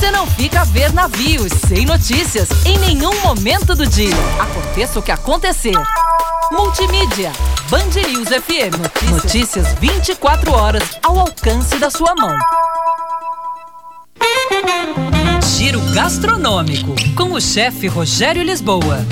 Você não fica a ver navios sem notícias em nenhum momento do dia. Aconteça o que acontecer. Multimídia. Band News FM. Notícias, notícias 24 horas ao alcance da sua mão. Giro gastronômico com o chefe Rogério Lisboa.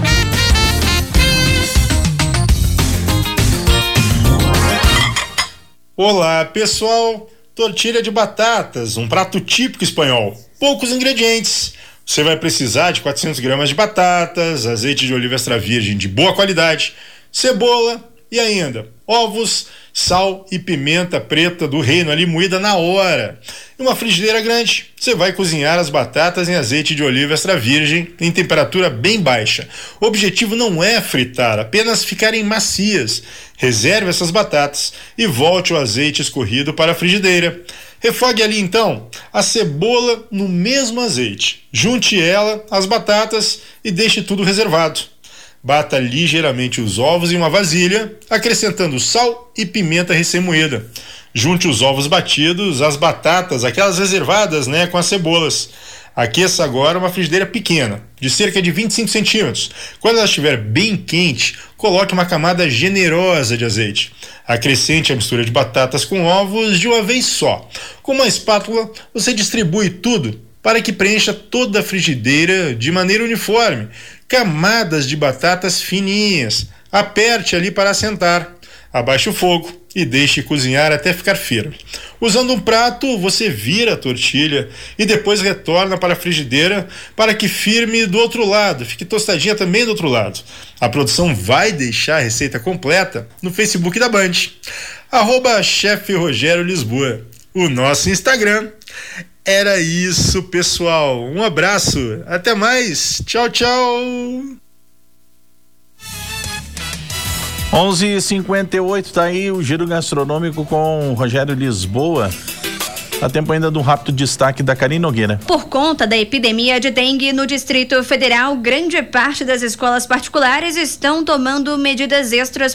Olá, pessoal. Tortilha de batatas, um prato típico espanhol. Poucos ingredientes. Você vai precisar de 400 gramas de batatas, azeite de oliva extra virgem de boa qualidade, cebola e ainda ovos, sal e pimenta preta do reino ali moída na hora. Em uma frigideira grande, você vai cozinhar as batatas em azeite de oliva extra virgem em temperatura bem baixa. O objetivo não é fritar, apenas ficarem macias. Reserve essas batatas e volte o azeite escorrido para a frigideira. Refogue ali então a cebola no mesmo azeite. Junte ela às batatas e deixe tudo reservado. Bata ligeiramente os ovos em uma vasilha, acrescentando sal e pimenta recém-moída. Junte os ovos batidos às batatas, aquelas reservadas né, com as cebolas. Aqueça agora uma frigideira pequena, de cerca de 25 centímetros. Quando ela estiver bem quente, coloque uma camada generosa de azeite. Acrescente a mistura de batatas com ovos de uma vez só. Com uma espátula, você distribui tudo para que preencha toda a frigideira de maneira uniforme. Camadas de batatas fininhas. Aperte ali para assentar. Abaixe o fogo e deixe cozinhar até ficar firme. Usando um prato, você vira a tortilha e depois retorna para a frigideira para que firme do outro lado, fique tostadinha também do outro lado. A produção vai deixar a receita completa no Facebook da Band. Arroba Chefe Rogério Lisboa. O nosso Instagram era isso, pessoal. Um abraço. Até mais. Tchau, tchau. 11:58 tá aí o giro gastronômico com Rogério Lisboa. Há tempo ainda de um rápido destaque da Karine Nogueira. Por conta da epidemia de dengue no Distrito Federal, grande parte das escolas particulares estão tomando medidas extras